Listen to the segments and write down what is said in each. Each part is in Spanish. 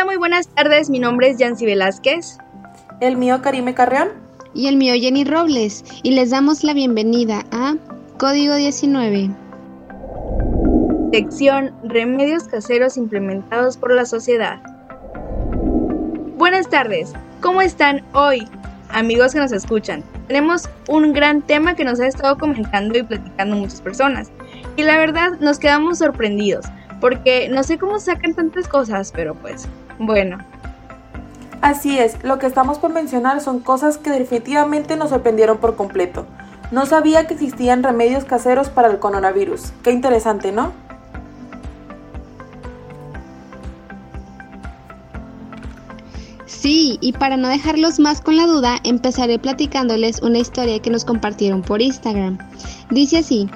Hola, muy buenas tardes. Mi nombre es Yancy Velázquez. El mío, Karime Carreón. Y el mío, Jenny Robles. Y les damos la bienvenida a Código 19. Sección Remedios caseros implementados por la sociedad. Buenas tardes. ¿Cómo están hoy, amigos que nos escuchan? Tenemos un gran tema que nos ha estado comentando y platicando muchas personas. Y la verdad nos quedamos sorprendidos porque no sé cómo sacan tantas cosas, pero pues bueno. Así es, lo que estamos por mencionar son cosas que definitivamente nos sorprendieron por completo. No sabía que existían remedios caseros para el coronavirus. Qué interesante, ¿no? Sí, y para no dejarlos más con la duda, empezaré platicándoles una historia que nos compartieron por Instagram. Dice así,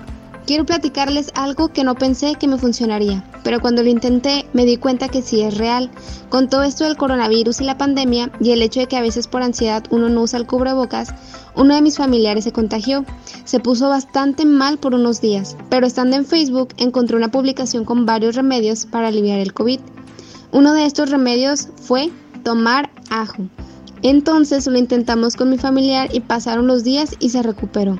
Quiero platicarles algo que no pensé que me funcionaría, pero cuando lo intenté me di cuenta que sí es real. Con todo esto del coronavirus y la pandemia y el hecho de que a veces por ansiedad uno no usa el cubrebocas, uno de mis familiares se contagió. Se puso bastante mal por unos días, pero estando en Facebook encontré una publicación con varios remedios para aliviar el COVID. Uno de estos remedios fue tomar ajo. Entonces lo intentamos con mi familiar y pasaron los días y se recuperó.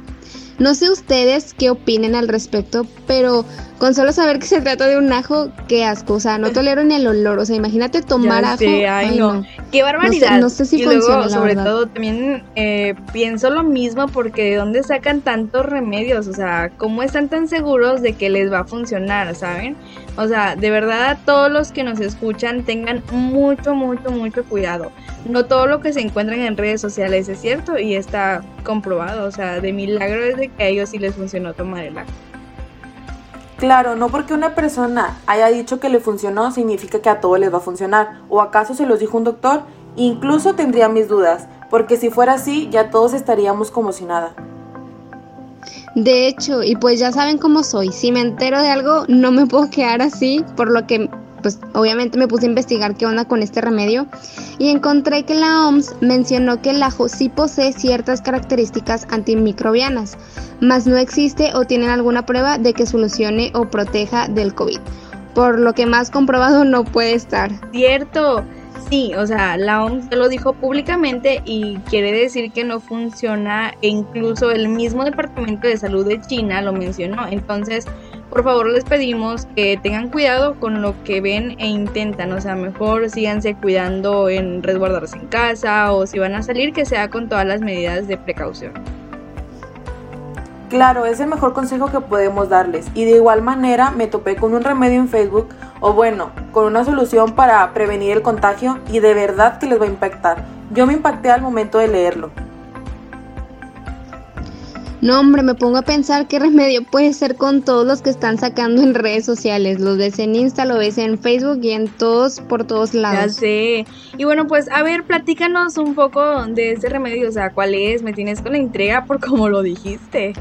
No sé ustedes qué opinen al respecto, pero con solo saber que se trata de un ajo, qué asco. O sea, no tolero ni el olor. O sea, imagínate tomar ajo. ay, no. Qué barbaridad. No sé, si y luego, sobre todo, también eh, pienso lo mismo porque ¿de dónde sacan tantos remedios? O sea, ¿cómo están tan seguros de que les va a funcionar, saben? O sea, de verdad, todos los que nos escuchan tengan mucho, mucho, mucho cuidado. No todo lo que se encuentran en redes sociales es cierto y está comprobado. O sea, de milagro es de que a ellos sí les funcionó tomar el ajo. Claro, no porque una persona haya dicho que le funcionó significa que a todos les va a funcionar. ¿O acaso se los dijo un doctor? Incluso tendría mis dudas, porque si fuera así ya todos estaríamos como si nada. De hecho, y pues ya saben cómo soy, si me entero de algo no me puedo quedar así, por lo que pues obviamente me puse a investigar qué onda con este remedio y encontré que la OMS mencionó que el ajo sí posee ciertas características antimicrobianas, mas no existe o tienen alguna prueba de que solucione o proteja del COVID, por lo que más comprobado no puede estar. Cierto. Sí, o sea, la OMS lo dijo públicamente y quiere decir que no funciona e incluso el mismo Departamento de Salud de China lo mencionó. Entonces, por favor les pedimos que tengan cuidado con lo que ven e intentan, o sea, mejor síganse cuidando en resguardarse en casa o si van a salir que sea con todas las medidas de precaución. Claro, es el mejor consejo que podemos darles y de igual manera me topé con un remedio en Facebook o bueno, con una solución para prevenir el contagio y de verdad que les va a impactar. Yo me impacté al momento de leerlo. No, hombre, me pongo a pensar qué remedio puede ser con todos los que están sacando en redes sociales. Los ves en Insta, lo ves en Facebook y en todos, por todos lados. Ya sé. Y bueno, pues a ver, platícanos un poco de ese remedio. O sea, ¿cuál es? Me tienes con la entrega por como lo dijiste.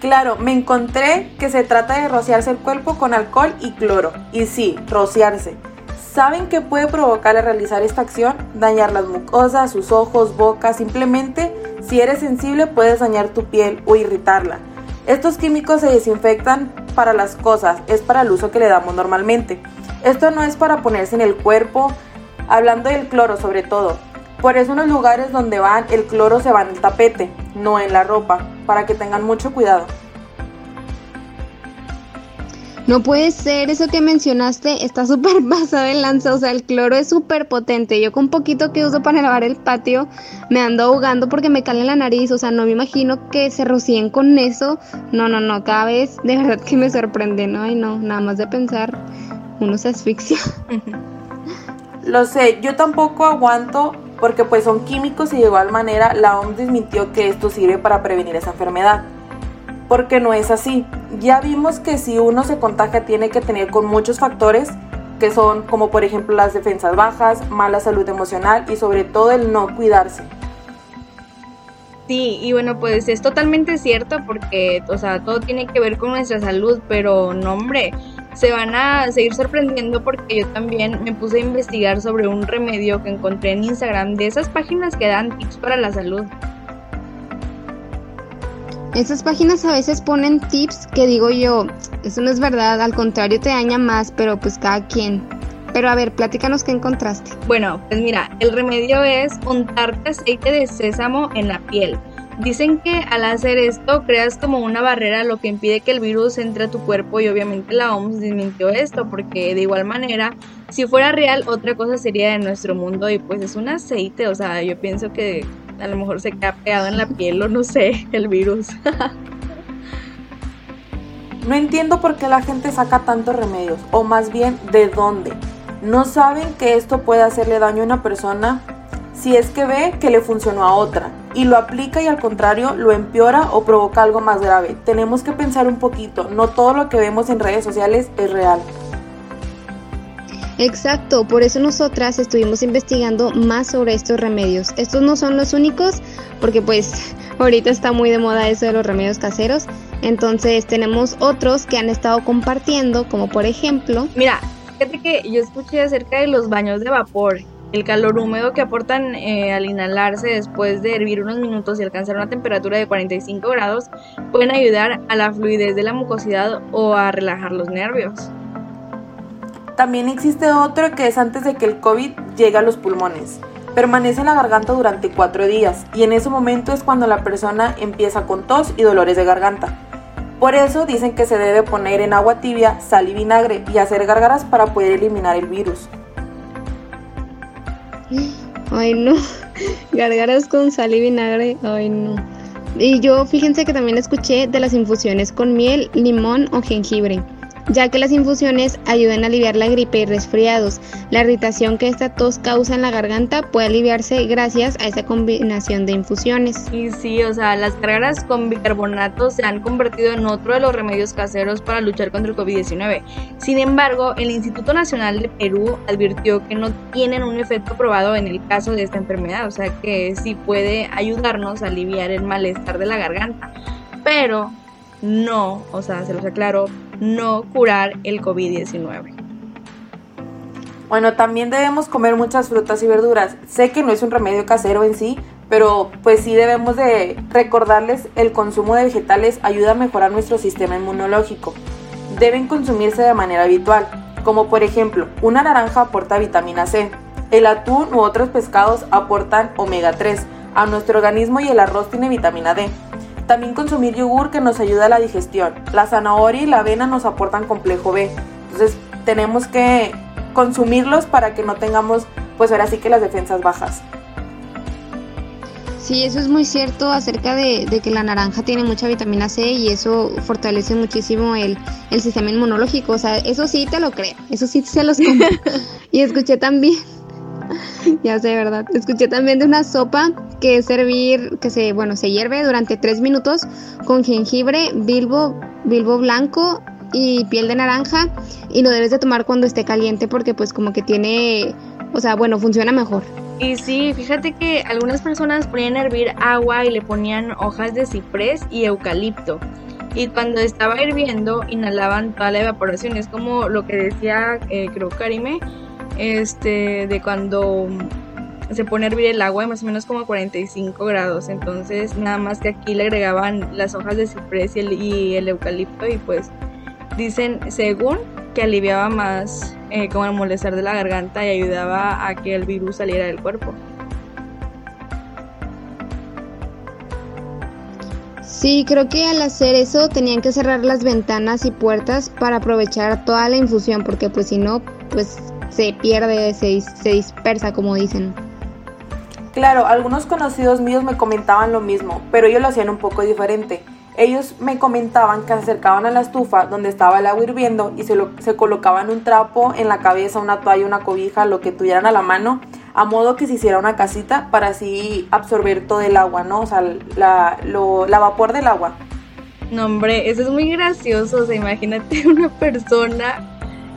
Claro, me encontré que se trata de rociarse el cuerpo con alcohol y cloro. Y sí, rociarse. ¿Saben qué puede provocar al realizar esta acción? Dañar las mucosas, sus ojos, boca, simplemente si eres sensible puedes dañar tu piel o irritarla. Estos químicos se desinfectan para las cosas, es para el uso que le damos normalmente. Esto no es para ponerse en el cuerpo, hablando del cloro sobre todo. Por eso en los lugares donde van el cloro se va en el tapete, no en la ropa, para que tengan mucho cuidado. No puede ser, eso que mencionaste está súper pasado de lanza, o sea, el cloro es súper potente. Yo con poquito que uso para lavar el patio me ando ahogando porque me cala la nariz, o sea, no me imagino que se rocíen con eso. No, no, no, cada vez de verdad que me sorprende, ¿no? Y no, nada más de pensar, uno se asfixia. Lo sé, yo tampoco aguanto porque pues son químicos y de igual manera la OMS desmintió que esto sirve para prevenir esa enfermedad porque no es así. Ya vimos que si uno se contagia tiene que tener con muchos factores que son como por ejemplo las defensas bajas, mala salud emocional y sobre todo el no cuidarse. Sí, y bueno, pues es totalmente cierto porque, o sea, todo tiene que ver con nuestra salud, pero no, hombre, se van a seguir sorprendiendo porque yo también me puse a investigar sobre un remedio que encontré en Instagram de esas páginas que dan tips para la salud. Esas páginas a veces ponen tips que digo yo, eso no es verdad, al contrario te daña más, pero pues cada quien. Pero a ver, platícanos qué encontraste. Bueno, pues mira, el remedio es untarte aceite de sésamo en la piel. Dicen que al hacer esto creas como una barrera lo que impide que el virus entre a tu cuerpo y obviamente la OMS desmintió esto porque de igual manera si fuera real otra cosa sería en nuestro mundo y pues es un aceite, o sea yo pienso que a lo mejor se queda pegado en la piel o no sé, el virus. no entiendo por qué la gente saca tantos remedios o más bien de dónde. No saben que esto puede hacerle daño a una persona si es que ve que le funcionó a otra y lo aplica y al contrario lo empeora o provoca algo más grave. Tenemos que pensar un poquito, no todo lo que vemos en redes sociales es real. Exacto, por eso nosotras estuvimos investigando más sobre estos remedios. Estos no son los únicos, porque pues ahorita está muy de moda eso de los remedios caseros. Entonces tenemos otros que han estado compartiendo, como por ejemplo... Mira, fíjate que yo escuché acerca de los baños de vapor el calor húmedo que aportan eh, al inhalarse después de hervir unos minutos y alcanzar una temperatura de 45 grados pueden ayudar a la fluidez de la mucosidad o a relajar los nervios. También existe otro que es antes de que el COVID llegue a los pulmones. Permanece en la garganta durante cuatro días y en ese momento es cuando la persona empieza con tos y dolores de garganta. Por eso dicen que se debe poner en agua tibia, sal y vinagre y hacer gárgaras para poder eliminar el virus. Ay, no. Gargaras con sal y vinagre. Ay, no. Y yo fíjense que también escuché de las infusiones con miel, limón o jengibre ya que las infusiones ayudan a aliviar la gripe y resfriados. La irritación que esta tos causa en la garganta puede aliviarse gracias a esa combinación de infusiones. Y sí, o sea, las cargas con bicarbonato se han convertido en otro de los remedios caseros para luchar contra el COVID-19. Sin embargo, el Instituto Nacional de Perú advirtió que no tienen un efecto probado en el caso de esta enfermedad, o sea que sí puede ayudarnos a aliviar el malestar de la garganta. Pero no, o sea, se los aclaro, no curar el COVID-19. Bueno, también debemos comer muchas frutas y verduras. Sé que no es un remedio casero en sí, pero pues sí debemos de recordarles el consumo de vegetales ayuda a mejorar nuestro sistema inmunológico. Deben consumirse de manera habitual, como por ejemplo, una naranja aporta vitamina C, el atún u otros pescados aportan omega 3 a nuestro organismo y el arroz tiene vitamina D. También consumir yogur que nos ayuda a la digestión. La zanahoria y la avena nos aportan complejo B. Entonces tenemos que consumirlos para que no tengamos, pues ahora sí que las defensas bajas. Sí, eso es muy cierto acerca de, que la naranja tiene mucha vitamina C y eso fortalece muchísimo el, el sistema inmunológico. O sea, eso sí te lo creo, eso sí se los como. y escuché también ya sé, ¿verdad? Escuché también de una sopa que es servir, que se, bueno, se hierve durante tres minutos con jengibre, bilbo, bilbo blanco y piel de naranja y lo debes de tomar cuando esté caliente porque pues como que tiene, o sea, bueno, funciona mejor. Y sí, fíjate que algunas personas ponían a hervir agua y le ponían hojas de ciprés y eucalipto. Y cuando estaba hirviendo, inhalaban toda la evaporación. Es como lo que decía, eh, creo, Karime, este, de cuando se pone a hervir el agua más o menos como a 45 grados. Entonces, nada más que aquí le agregaban las hojas de ciprés y el, y el eucalipto y pues dicen, según que aliviaba más eh, como el molestar de la garganta y ayudaba a que el virus saliera del cuerpo. Sí, creo que al hacer eso tenían que cerrar las ventanas y puertas para aprovechar toda la infusión, porque pues si no, pues se pierde, se, se dispersa, como dicen. Claro, algunos conocidos míos me comentaban lo mismo, pero ellos lo hacían un poco diferente. Ellos me comentaban que se acercaban a la estufa donde estaba el agua hirviendo y se, lo, se colocaban un trapo en la cabeza, una toalla, una cobija, lo que tuvieran a la mano, a modo que se hiciera una casita para así absorber todo el agua, ¿no? O sea, la, la vapor del agua. No, hombre, eso es muy gracioso. Imagínate una persona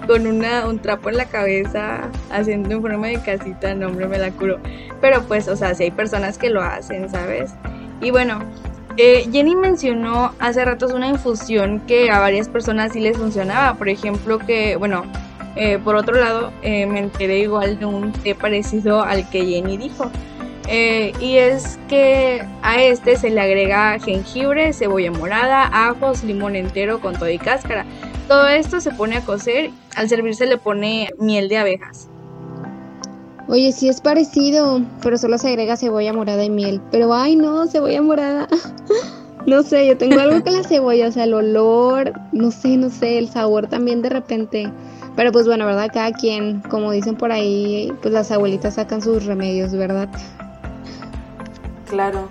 con una, un trapo en la cabeza haciendo en forma de casita, no hombre, me la curo. Pero pues, o sea, si hay personas que lo hacen, ¿sabes? Y bueno, eh, Jenny mencionó hace ratos una infusión que a varias personas sí les funcionaba. Por ejemplo, que, bueno, eh, por otro lado, eh, me enteré igual de un té parecido al que Jenny dijo. y es que a este se le agrega jengibre, cebolla morada, ajos, limón entero con todo y cáscara todo esto se pone a cocer, al servirse le pone miel de abejas. Oye, sí es parecido, pero solo se agrega cebolla morada y miel. Pero ay no, cebolla morada. no sé, yo tengo algo con la cebolla, o sea, el olor, no sé, no sé, el sabor también de repente. Pero pues bueno, ¿verdad? Cada quien, como dicen por ahí, pues las abuelitas sacan sus remedios, ¿verdad? Claro.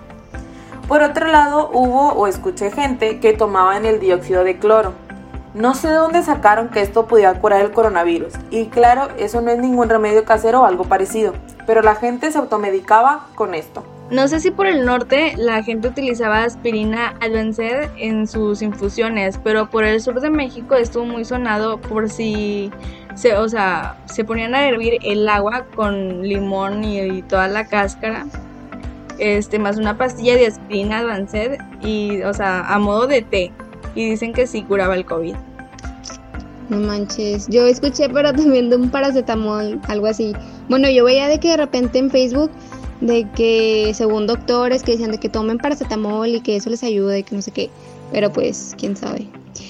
Por otro lado, hubo o escuché gente que tomaban el dióxido de cloro. No sé de dónde sacaron que esto podía curar el coronavirus. Y claro, eso no es ningún remedio casero o algo parecido. Pero la gente se automedicaba con esto. No sé si por el norte la gente utilizaba aspirina Advanced en sus infusiones, pero por el sur de México estuvo muy sonado por si se, o sea, se ponían a hervir el agua con limón y, toda la cáscara, este, más una pastilla de aspirina Advanced y, o sea, a modo de té. Y dicen que sí curaba el COVID. No manches, yo escuché pero también de un paracetamol, algo así. Bueno, yo veía de que de repente en Facebook de que según doctores que decían de que tomen paracetamol y que eso les ayude que no sé qué, pero pues quién sabe.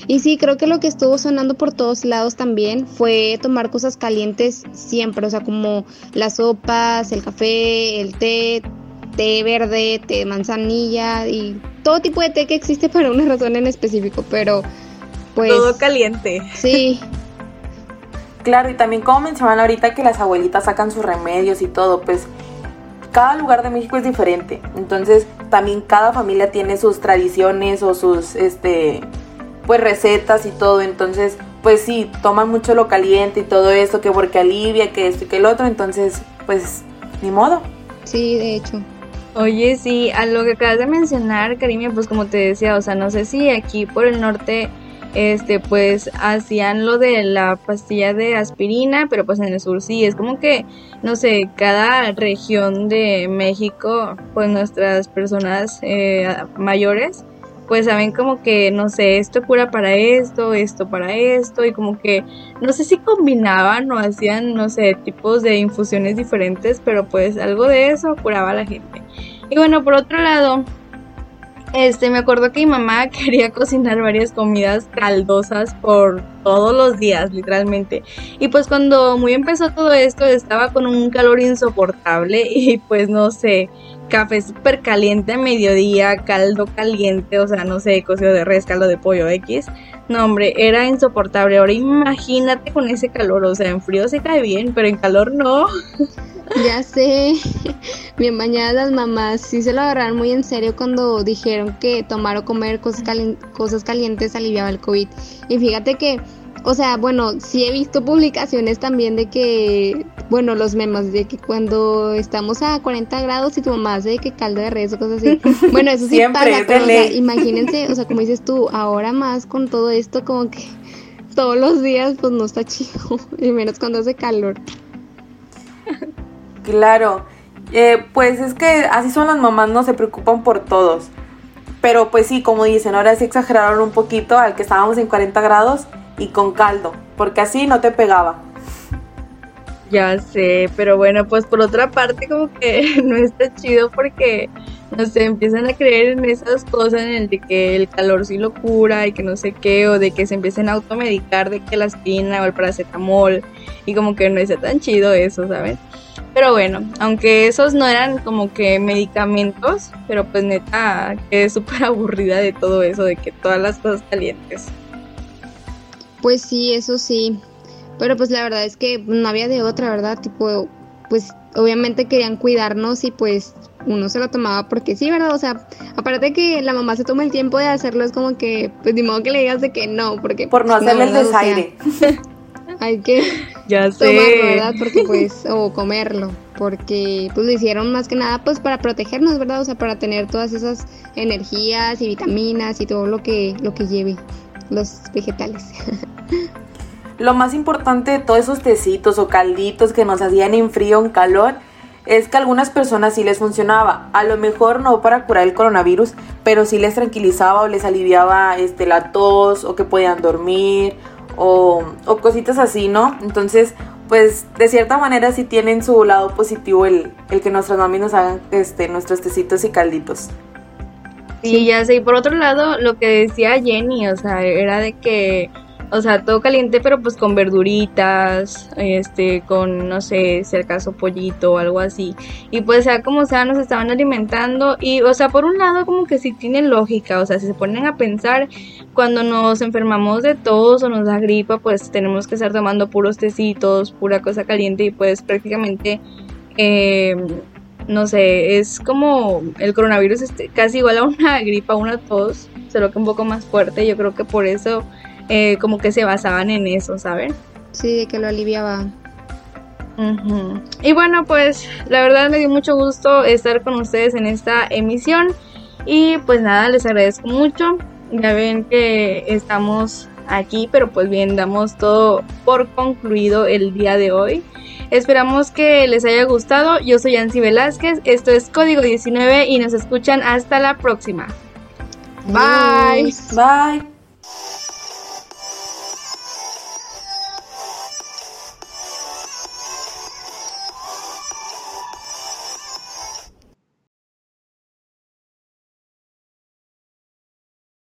Y sí, creo que lo que estuvo sonando por todos lados también fue tomar cosas calientes siempre, o sea, como las sopas, el café, el té, té verde, té de manzanilla y todo tipo de té que existe para una razón en específico, pero pues... Todo caliente. Sí. Claro, y también como mencionaban ahorita que las abuelitas sacan sus remedios y todo, pues cada lugar de México es diferente. Entonces, también cada familia tiene sus tradiciones o sus este pues recetas y todo. Entonces, pues sí, toman mucho lo caliente y todo eso, que porque alivia, que esto y que el otro. Entonces, pues ni modo. Sí, de hecho. Oye, sí, a lo que acabas de mencionar, Karimia, pues como te decía, o sea, no sé si aquí por el norte este pues hacían lo de la pastilla de aspirina, pero pues en el sur sí, es como que, no sé, cada región de México, pues nuestras personas eh, mayores, pues saben como que, no sé, esto cura para esto, esto para esto, y como que, no sé si combinaban o hacían, no sé, tipos de infusiones diferentes, pero pues algo de eso curaba a la gente. Y bueno, por otro lado, este, me acuerdo que mi mamá quería cocinar varias comidas caldosas por todos los días, literalmente. Y pues cuando muy empezó todo esto, estaba con un calor insoportable y pues no sé, café súper caliente a mediodía, caldo caliente, o sea, no sé, cocido de res, caldo de pollo X. No, hombre, era insoportable. Ahora imagínate con ese calor, o sea, en frío se cae bien, pero en calor no. Ya sé, bien bañadas las mamás, sí se lo agarraron muy en serio cuando dijeron que tomar o comer cosas, cosas calientes aliviaba el COVID. Y fíjate que, o sea, bueno, sí he visto publicaciones también de que, bueno, los memes, de que cuando estamos a 40 grados y tu mamá hace que caldo de res o cosas así. Bueno, eso sí pasa, pero o sea, imagínense, o sea, como dices tú, ahora más con todo esto, como que todos los días, pues no está chido, y menos cuando hace calor. Claro, eh, pues es que así son las mamás, no se preocupan por todos. Pero pues sí, como dicen, ahora sí exageraron un poquito al que estábamos en 40 grados y con caldo, porque así no te pegaba. Ya sé, pero bueno, pues por otra parte como que no está chido porque, no sé, empiezan a creer en esas cosas en el de que el calor sí lo cura y que no sé qué, o de que se empiecen a automedicar de que la aspirina o el paracetamol y como que no está tan chido eso, ¿sabes? Pero bueno, aunque esos no eran como que medicamentos, pero pues neta quedé súper aburrida de todo eso, de que todas las cosas calientes. Pues sí, eso sí. Pero pues la verdad es que no había de otra, ¿verdad? Tipo, pues obviamente querían cuidarnos y pues uno se lo tomaba porque sí, ¿verdad? O sea, aparte de que la mamá se toma el tiempo de hacerlo, es como que, pues ni modo que le digas de que no, porque... Por no hacerle el desaire. hay que ya tomarlo, ¿verdad? Porque pues, o comerlo, porque pues lo hicieron más que nada pues para protegernos, ¿verdad? O sea, para tener todas esas energías y vitaminas y todo lo que, lo que lleve los vegetales. Lo más importante de todos esos tecitos o calditos que nos hacían en frío o en calor es que a algunas personas sí les funcionaba. A lo mejor no para curar el coronavirus, pero sí les tranquilizaba o les aliviaba este, la tos o que podían dormir o, cositas así, ¿no? Entonces, pues de cierta manera sí tienen su lado positivo el, el que nuestras mami nos hagan este, nuestros tecitos y calditos. Sí, ya sé. Y por otro lado, lo que decía Jenny, o sea, era de que o sea, todo caliente, pero pues con verduritas, este, con, no sé, si acaso pollito o algo así. Y pues sea como sea, nos estaban alimentando. Y, o sea, por un lado como que sí tiene lógica, o sea, si se ponen a pensar, cuando nos enfermamos de tos o nos da gripa, pues tenemos que estar tomando puros tecitos, pura cosa caliente y pues prácticamente... Eh, no sé, es como el coronavirus es casi igual a una gripa, una tos, solo que un poco más fuerte. Yo creo que por eso eh, como que se basaban en eso, ¿saben? Sí, de que lo aliviaba. Y bueno, pues la verdad me dio mucho gusto estar con ustedes en esta emisión. Y pues nada, les agradezco mucho. Ya ven que estamos aquí, pero pues bien, damos todo por concluido el día de hoy. Esperamos que les haya gustado. Yo soy Ansi Velázquez, esto es Código 19 y nos escuchan hasta la próxima. Bye. Bye.